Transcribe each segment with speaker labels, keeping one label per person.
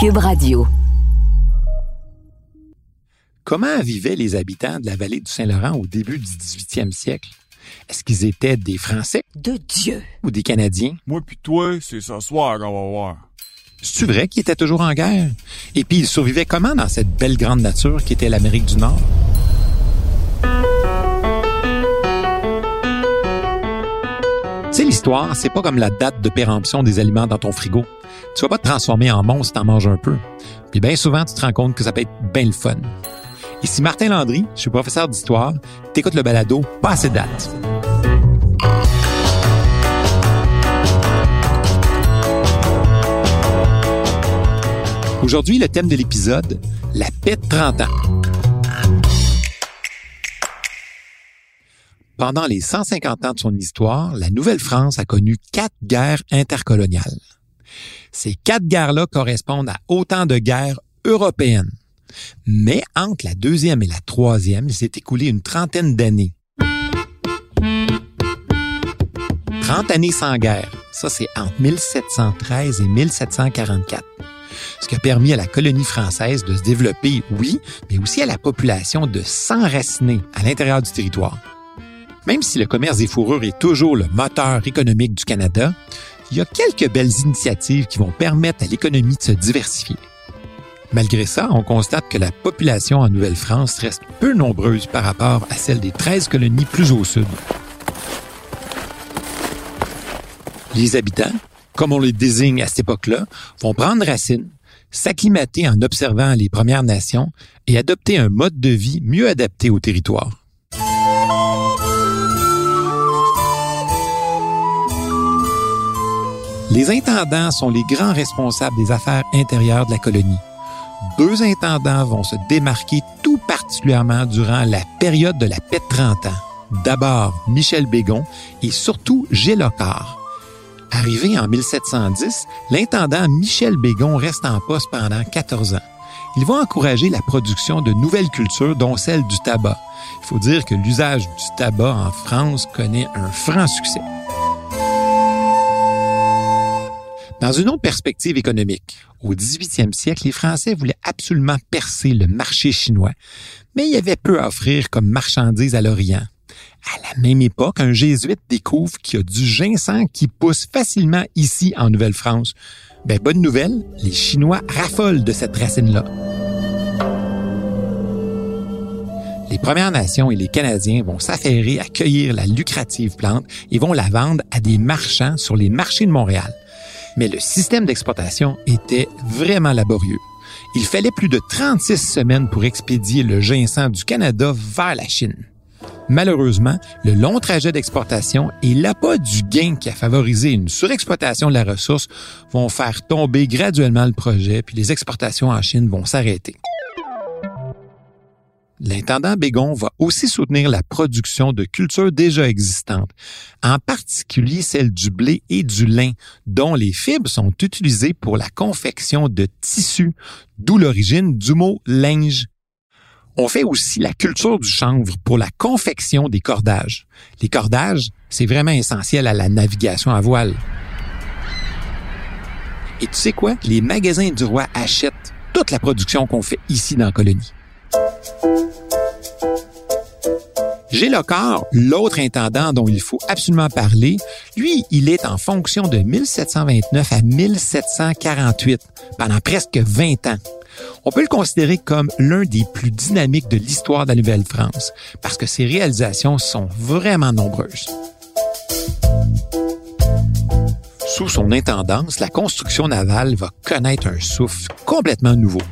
Speaker 1: Cube Radio.
Speaker 2: Comment vivaient les habitants de la vallée du Saint-Laurent au début du 18e siècle? Est-ce qu'ils étaient des Français?
Speaker 1: De Dieu.
Speaker 2: ou des Canadiens?
Speaker 3: Moi pis toi, c'est ce soir qu'on va voir.
Speaker 2: C'est vrai qu'ils étaient toujours en guerre? Et puis ils survivaient comment dans cette belle grande nature qui était l'Amérique du Nord? Tu sais, l'histoire, c'est pas comme la date de péremption des aliments dans ton frigo. Tu vas pas te transformer en monstre si t'en manges un peu. Puis bien souvent, tu te rends compte que ça peut être bien le fun. Ici Martin Landry, je suis professeur d'histoire. T'écoutes le balado Pas de date. Aujourd'hui, le thème de l'épisode, la paix de 30 ans. Pendant les 150 ans de son histoire, la Nouvelle-France a connu quatre guerres intercoloniales. Ces quatre guerres-là correspondent à autant de guerres européennes. Mais entre la deuxième et la troisième, il s'est écoulé une trentaine d'années. 30 années sans guerre. Ça, c'est entre 1713 et 1744. Ce qui a permis à la colonie française de se développer, oui, mais aussi à la population de s'enraciner à l'intérieur du territoire. Même si le commerce des fourrures est toujours le moteur économique du Canada, il y a quelques belles initiatives qui vont permettre à l'économie de se diversifier. Malgré ça, on constate que la population en Nouvelle-France reste peu nombreuse par rapport à celle des 13 colonies plus au sud. Les habitants, comme on les désigne à cette époque-là, vont prendre racine, s'acclimater en observant les Premières Nations et adopter un mode de vie mieux adapté au territoire. Les intendants sont les grands responsables des affaires intérieures de la colonie. Deux intendants vont se démarquer tout particulièrement durant la période de la paix de 30 ans. D'abord Michel Bégon et surtout Gilles. Arrivé en 1710, l'intendant Michel Bégon reste en poste pendant 14 ans. Il va encourager la production de nouvelles cultures, dont celle du tabac. Il faut dire que l'usage du tabac en France connaît un franc succès. Dans une autre perspective économique, au 18e siècle, les Français voulaient absolument percer le marché chinois, mais il y avait peu à offrir comme marchandises à l'Orient. À la même époque, un jésuite découvre qu'il y a du ginseng qui pousse facilement ici en Nouvelle-France. Ben, bonne nouvelle, les Chinois raffolent de cette racine-là. Les Premières Nations et les Canadiens vont s'affairer à cueillir la lucrative plante et vont la vendre à des marchands sur les marchés de Montréal. Mais le système d'exportation était vraiment laborieux. Il fallait plus de 36 semaines pour expédier le ginseng du Canada vers la Chine. Malheureusement, le long trajet d'exportation et l'appât du gain qui a favorisé une surexploitation de la ressource vont faire tomber graduellement le projet, puis les exportations en Chine vont s'arrêter. L'intendant Bégon va aussi soutenir la production de cultures déjà existantes, en particulier celle du blé et du lin, dont les fibres sont utilisées pour la confection de tissus, d'où l'origine du mot linge. On fait aussi la culture du chanvre pour la confection des cordages. Les cordages, c'est vraiment essentiel à la navigation à voile. Et tu sais quoi? Les magasins du roi achètent toute la production qu'on fait ici dans la colonie. Gilles l'autre intendant dont il faut absolument parler, lui, il est en fonction de 1729 à 1748, pendant presque 20 ans. On peut le considérer comme l'un des plus dynamiques de l'histoire de la Nouvelle-France, parce que ses réalisations sont vraiment nombreuses. Sous son intendance, la construction navale va connaître un souffle complètement nouveau.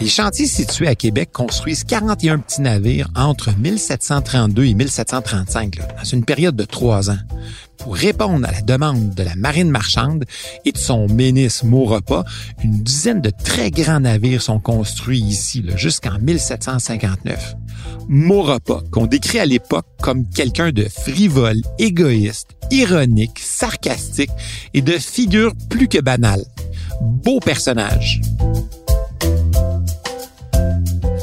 Speaker 2: Les chantiers situés à Québec construisent 41 petits navires entre 1732 et 1735, là, dans une période de trois ans. Pour répondre à la demande de la marine marchande et de son ministre Maurepas, une dizaine de très grands navires sont construits ici jusqu'en 1759. Maurepas, qu'on décrit à l'époque comme quelqu'un de frivole, égoïste, ironique, sarcastique et de figure plus que banale. Beau personnage.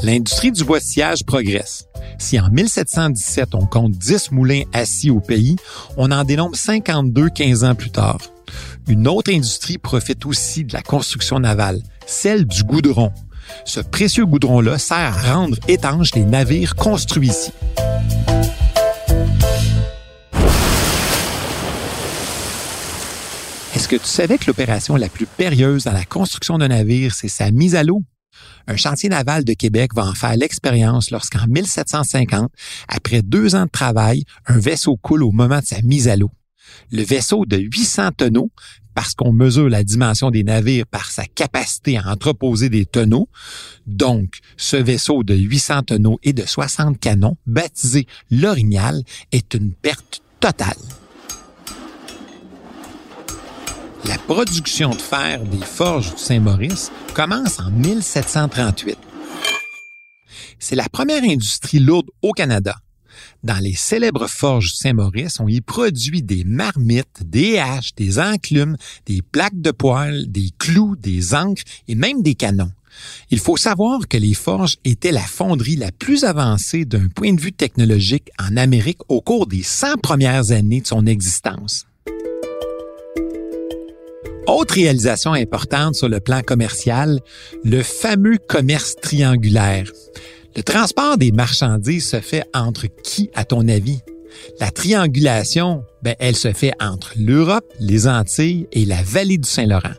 Speaker 2: L'industrie du boissillage progresse. Si en 1717 on compte 10 moulins assis au pays, on en dénombre 52 15 ans plus tard. Une autre industrie profite aussi de la construction navale, celle du goudron. Ce précieux goudron-là sert à rendre étanches les navires construits ici. Est-ce que tu savais que l'opération la plus périlleuse dans la construction d'un navire, c'est sa mise à l'eau? Un chantier naval de Québec va en faire l'expérience lorsqu'en 1750, après deux ans de travail, un vaisseau coule au moment de sa mise à l'eau. Le vaisseau de 800 tonneaux, parce qu'on mesure la dimension des navires par sa capacité à entreposer des tonneaux. Donc, ce vaisseau de 800 tonneaux et de 60 canons, baptisé l'Orignal, est une perte totale. La production de fer des forges du Saint-Maurice commence en 1738. C'est la première industrie lourde au Canada. Dans les célèbres forges du Saint-Maurice, on y produit des marmites, des haches, des enclumes, des plaques de poêle, des clous, des encres et même des canons. Il faut savoir que les forges étaient la fonderie la plus avancée d'un point de vue technologique en Amérique au cours des 100 premières années de son existence. Autre réalisation importante sur le plan commercial, le fameux commerce triangulaire. Le transport des marchandises se fait entre qui, à ton avis? La triangulation, ben, elle se fait entre l'Europe, les Antilles et la vallée du Saint-Laurent.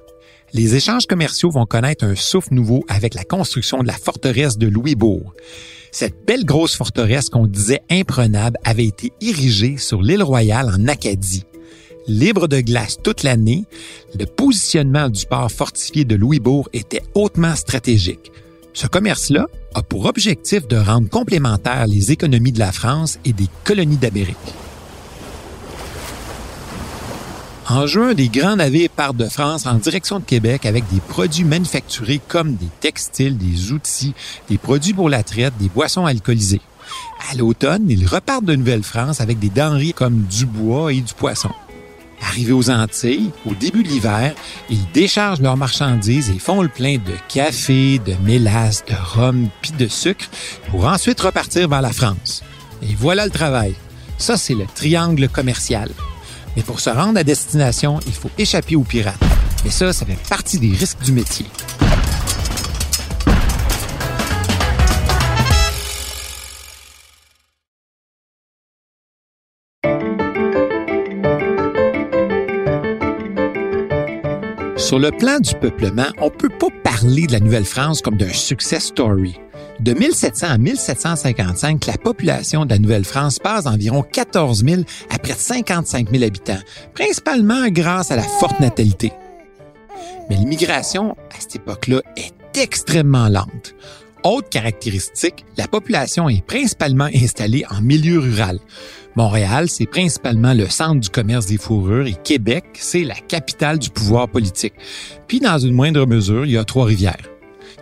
Speaker 2: Les échanges commerciaux vont connaître un souffle nouveau avec la construction de la forteresse de Louisbourg. Cette belle grosse forteresse qu'on disait imprenable avait été érigée sur l'île Royale en Acadie libre de glace toute l'année, le positionnement du port fortifié de Louisbourg était hautement stratégique. Ce commerce-là a pour objectif de rendre complémentaires les économies de la France et des colonies d'Amérique. En juin, des grands navires partent de France en direction de Québec avec des produits manufacturés comme des textiles, des outils, des produits pour la traite, des boissons alcoolisées. À l'automne, ils repartent de Nouvelle-France avec des denrées comme du bois et du poisson. Arrivés aux Antilles, au début de l'hiver, ils déchargent leurs marchandises et font le plein de café, de mélasse, de rhum puis de sucre pour ensuite repartir vers la France. Et voilà le travail. Ça, c'est le triangle commercial. Mais pour se rendre à destination, il faut échapper aux pirates. Et ça, ça fait partie des risques du métier. Sur le plan du peuplement, on peut pas parler de la Nouvelle-France comme d'un success story. De 1700 à 1755, la population de la Nouvelle-France passe d'environ 14 000 à près de 55 000 habitants, principalement grâce à la forte natalité. Mais l'immigration, à cette époque-là, est extrêmement lente. Autre caractéristique, la population est principalement installée en milieu rural. Montréal, c'est principalement le centre du commerce des fourrures et Québec, c'est la capitale du pouvoir politique. Puis, dans une moindre mesure, il y a Trois-Rivières.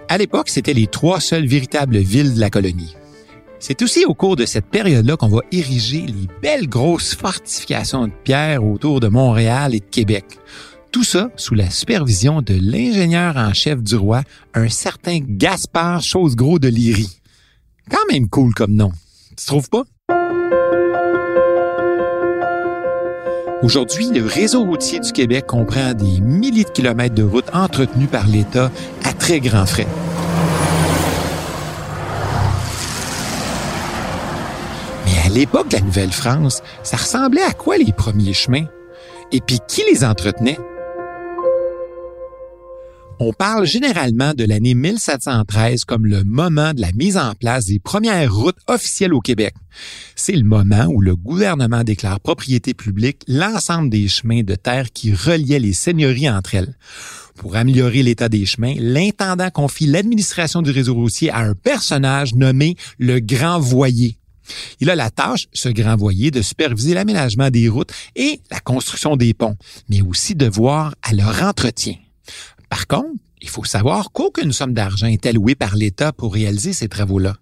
Speaker 2: À l'époque, c'était les trois seules véritables villes de la colonie. C'est aussi au cours de cette période-là qu'on va ériger les belles grosses fortifications de pierre autour de Montréal et de Québec. Tout ça sous la supervision de l'ingénieur en chef du roi, un certain Gaspard Chose-Gros de Liry. Quand même cool comme nom. Tu trouves pas? Aujourd'hui, le réseau routier du Québec comprend des milliers de kilomètres de routes entretenues par l'État à très grands frais. Mais à l'époque de la Nouvelle-France, ça ressemblait à quoi les premiers chemins? Et puis qui les entretenait? On parle généralement de l'année 1713 comme le moment de la mise en place des premières routes officielles au Québec. C'est le moment où le gouvernement déclare propriété publique l'ensemble des chemins de terre qui reliaient les seigneuries entre elles. Pour améliorer l'état des chemins, l'intendant confie l'administration du réseau routier à un personnage nommé le Grand Voyer. Il a la tâche, ce grand voyer, de superviser l'aménagement des routes et la construction des ponts, mais aussi de voir à leur entretien. Par contre, il faut savoir qu'aucune somme d'argent est allouée par l'État pour réaliser ces travaux-là.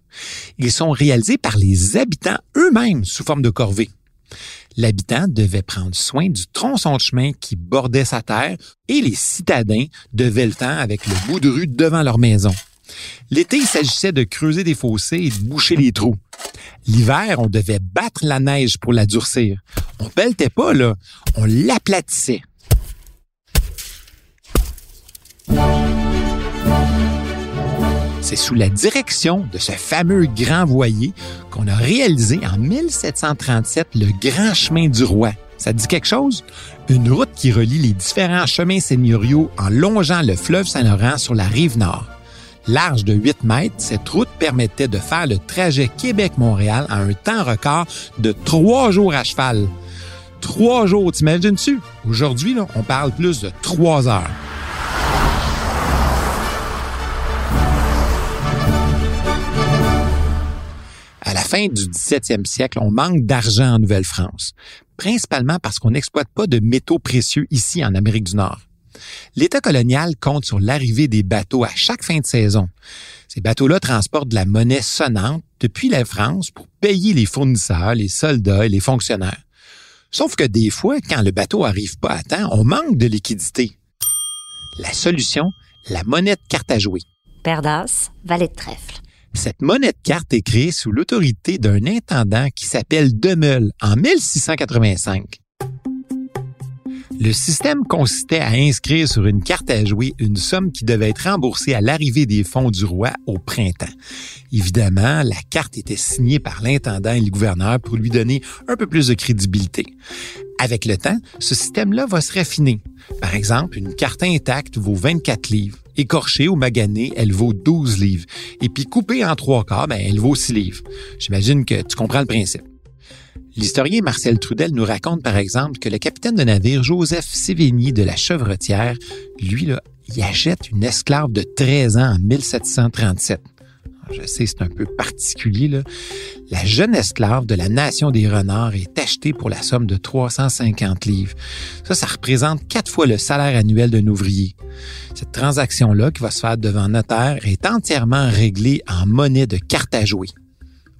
Speaker 2: Ils sont réalisés par les habitants eux-mêmes sous forme de corvée. L'habitant devait prendre soin du tronçon de chemin qui bordait sa terre et les citadins devaient le faire avec le bout de rue devant leur maison. L'été, il s'agissait de creuser des fossés et de boucher les trous. L'hiver, on devait battre la neige pour la durcir. On pelletait pas, là. On l'aplatissait. C'est sous la direction de ce fameux grand voilier qu'on a réalisé en 1737 le Grand Chemin du Roi. Ça dit quelque chose? Une route qui relie les différents chemins seigneuriaux en longeant le fleuve Saint-Laurent sur la rive nord. Large de 8 mètres, cette route permettait de faire le trajet Québec-Montréal en un temps record de trois jours à cheval. Trois jours, t'imagines-tu? Aujourd'hui, on parle plus de trois heures. Fin du 17e siècle, on manque d'argent en Nouvelle-France, principalement parce qu'on n'exploite pas de métaux précieux ici en Amérique du Nord. L'État colonial compte sur l'arrivée des bateaux à chaque fin de saison. Ces bateaux-là transportent de la monnaie sonnante depuis la France pour payer les fournisseurs, les soldats et les fonctionnaires. Sauf que des fois, quand le bateau arrive pas à temps, on manque de liquidité. La solution, la monnaie de carte à jouer.
Speaker 1: Perdas, valet de trèfle.
Speaker 2: Cette monnaie de carte est créée sous l'autorité d'un intendant qui s'appelle Demeul en 1685. Le système consistait à inscrire sur une carte à jouer une somme qui devait être remboursée à l'arrivée des fonds du roi au printemps. Évidemment, la carte était signée par l'intendant et le gouverneur pour lui donner un peu plus de crédibilité. Avec le temps, ce système-là va se raffiner. Par exemple, une carte intacte vaut 24 livres. Écorchée ou maganée, elle vaut 12 livres. Et puis coupée en trois quarts, ben, elle vaut 6 livres. J'imagine que tu comprends le principe. L'historien Marcel Trudel nous raconte par exemple que le capitaine de navire Joseph Sévigny de la Chevrotière, lui, là, il achète une esclave de 13 ans en 1737. Je sais, c'est un peu particulier. Là. La jeune esclave de la nation des renards est achetée pour la somme de 350 livres. Ça, ça représente quatre fois le salaire annuel d'un ouvrier. Cette transaction-là, qui va se faire devant notaire, est entièrement réglée en monnaie de carte à jouer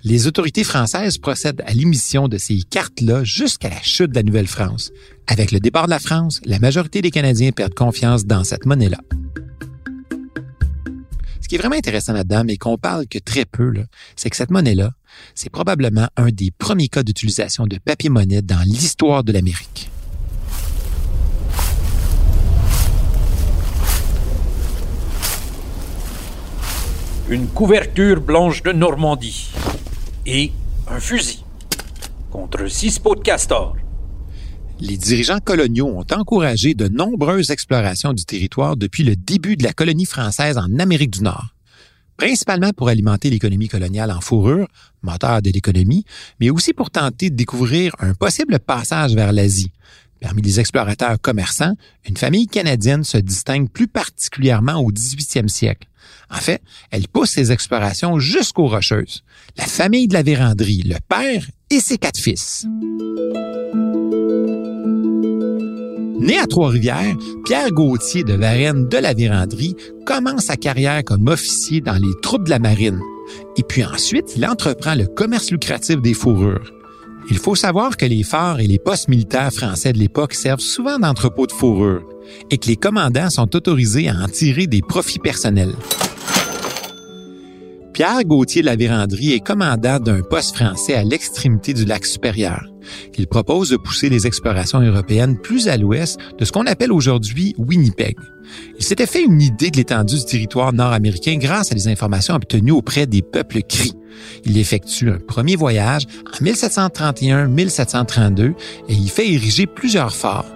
Speaker 2: les autorités françaises procèdent à l'émission de ces cartes-là jusqu'à la chute de la Nouvelle-France. Avec le départ de la France, la majorité des Canadiens perdent confiance dans cette monnaie-là. Ce qui est vraiment intéressant là-dedans, mais qu'on parle que très peu, c'est que cette monnaie-là, c'est probablement un des premiers cas d'utilisation de papier-monnaie dans l'histoire de l'Amérique.
Speaker 4: Une couverture blanche de Normandie et un fusil contre six pots de castor.
Speaker 2: Les dirigeants coloniaux ont encouragé de nombreuses explorations du territoire depuis le début de la colonie française en Amérique du Nord, principalement pour alimenter l'économie coloniale en fourrure, moteur de l'économie, mais aussi pour tenter de découvrir un possible passage vers l'Asie. Parmi les explorateurs commerçants, une famille canadienne se distingue plus particulièrement au 18e siècle. En fait, elle pousse ses explorations jusqu'aux Rocheuses. La famille de la Vérandrie, le père et ses quatre fils. Né à Trois-Rivières, Pierre Gauthier de Varennes de la Vérandrie commence sa carrière comme officier dans les troupes de la marine. Et puis ensuite, il entreprend le commerce lucratif des fourrures. Il faut savoir que les phares et les postes militaires français de l'époque servent souvent d'entrepôts de fourrure et que les commandants sont autorisés à en tirer des profits personnels. Pierre Gauthier de la Vérandrie est commandant d'un poste français à l'extrémité du lac supérieur. Il propose de pousser les explorations européennes plus à l'ouest de ce qu'on appelle aujourd'hui Winnipeg. Il s'était fait une idée de l'étendue du territoire nord-américain grâce à des informations obtenues auprès des peuples cris. Il effectue un premier voyage en 1731-1732 et y fait ériger plusieurs forts.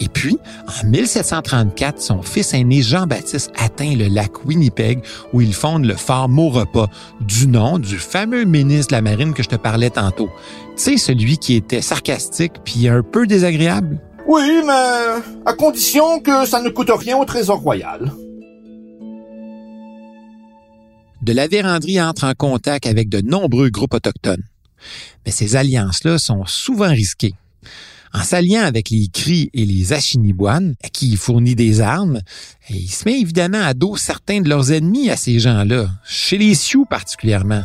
Speaker 2: Et puis, en 1734, son fils aîné Jean-Baptiste atteint le lac Winnipeg où il fonde le fort Maurepas, du nom du fameux ministre de la Marine que je te parlais tantôt. Tu sais, celui qui était sarcastique puis un peu désagréable?
Speaker 5: Oui, mais à condition que ça ne coûte rien au Trésor royal.
Speaker 2: De la Vérandrie entre en contact avec de nombreux groupes autochtones. Mais ces alliances-là sont souvent risquées. En s'alliant avec les Cris et les Achiniboines, à qui il fournit des armes, il se met évidemment à dos certains de leurs ennemis à ces gens-là, chez les Sioux particulièrement.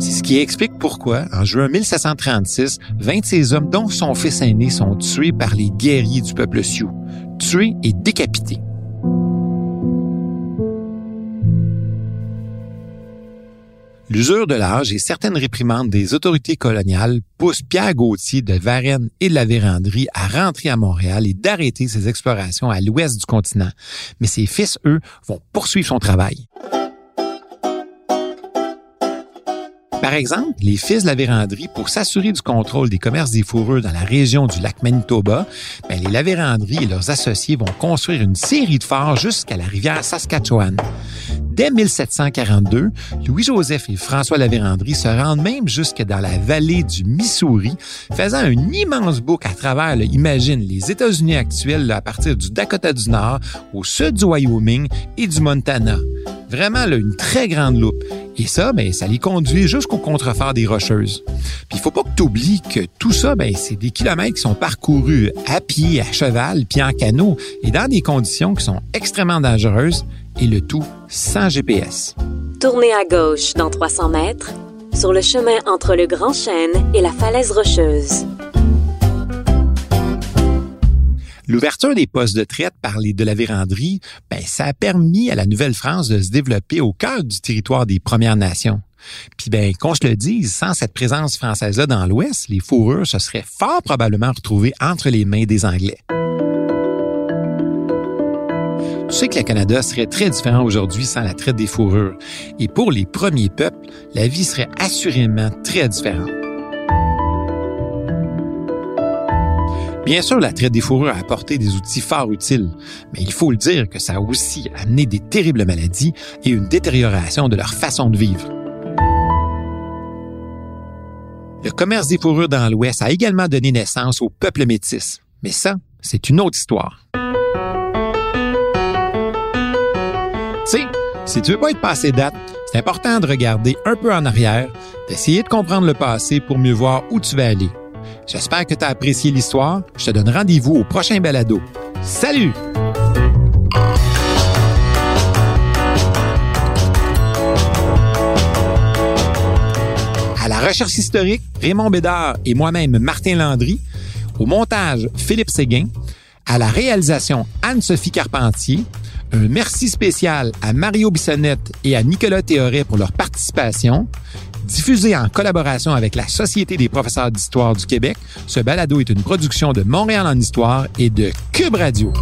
Speaker 2: C'est ce qui explique pourquoi, en juin 1736, 26 hommes, dont son fils aîné, sont tués par les guerriers du peuple Sioux, tués et décapités. L'usure de l'âge et certaines réprimandes des autorités coloniales poussent Pierre Gauthier de Varennes et de la Vérandrie à rentrer à Montréal et d'arrêter ses explorations à l'ouest du continent. Mais ses fils, eux, vont poursuivre son travail. Par exemple, les fils de la pour s'assurer du contrôle des commerces des fourrures dans la région du lac Manitoba, ben, les Lavérandrie et leurs associés vont construire une série de forts jusqu'à la rivière Saskatchewan. Dès 1742, Louis-Joseph et François Lavérandrie se rendent même jusque dans la vallée du Missouri, faisant un immense bouc à travers, imagine, les États-Unis actuels à partir du Dakota du Nord, au sud du Wyoming et du Montana. Vraiment là, une très grande loupe. Et ça, ben, ça les conduit jusqu'au contrefort des Rocheuses. Puis il faut pas que tu oublies que tout ça, ben, c'est des kilomètres qui sont parcourus à pied, à cheval, puis en canot, et dans des conditions qui sont extrêmement dangereuses, et le tout sans GPS.
Speaker 6: Tournez à gauche dans 300 mètres, sur le chemin entre le Grand Chêne et la falaise rocheuse.
Speaker 2: L'ouverture des postes de traite par les de la Vérandrie, ben, ça a permis à la Nouvelle-France de se développer au cœur du territoire des Premières Nations. Puis ben, qu'on se le dise, sans cette présence française-là dans l'Ouest, les fourrures se seraient fort probablement retrouvées entre les mains des Anglais. Tu sais que le Canada serait très différent aujourd'hui sans la traite des fourrures. Et pour les premiers peuples, la vie serait assurément très différente. Bien sûr, la traite des fourrures a apporté des outils fort utiles, mais il faut le dire que ça a aussi amené des terribles maladies et une détérioration de leur façon de vivre. Le commerce des fourrures dans l'Ouest a également donné naissance au peuple métis. Mais ça, c'est une autre histoire. Tu sais, si tu veux pas être passé date, c'est important de regarder un peu en arrière, d'essayer de comprendre le passé pour mieux voir où tu vas aller. J'espère que tu as apprécié l'histoire. Je te donne rendez-vous au prochain balado. Salut! À la recherche historique, Raymond Bédard et moi-même Martin Landry. Au montage, Philippe Séguin. À la réalisation, Anne-Sophie Carpentier. Un merci spécial à Mario Bissonnette et à Nicolas Théoret pour leur participation. Diffusé en collaboration avec la Société des professeurs d'histoire du Québec, ce balado est une production de Montréal en histoire et de Cube Radio.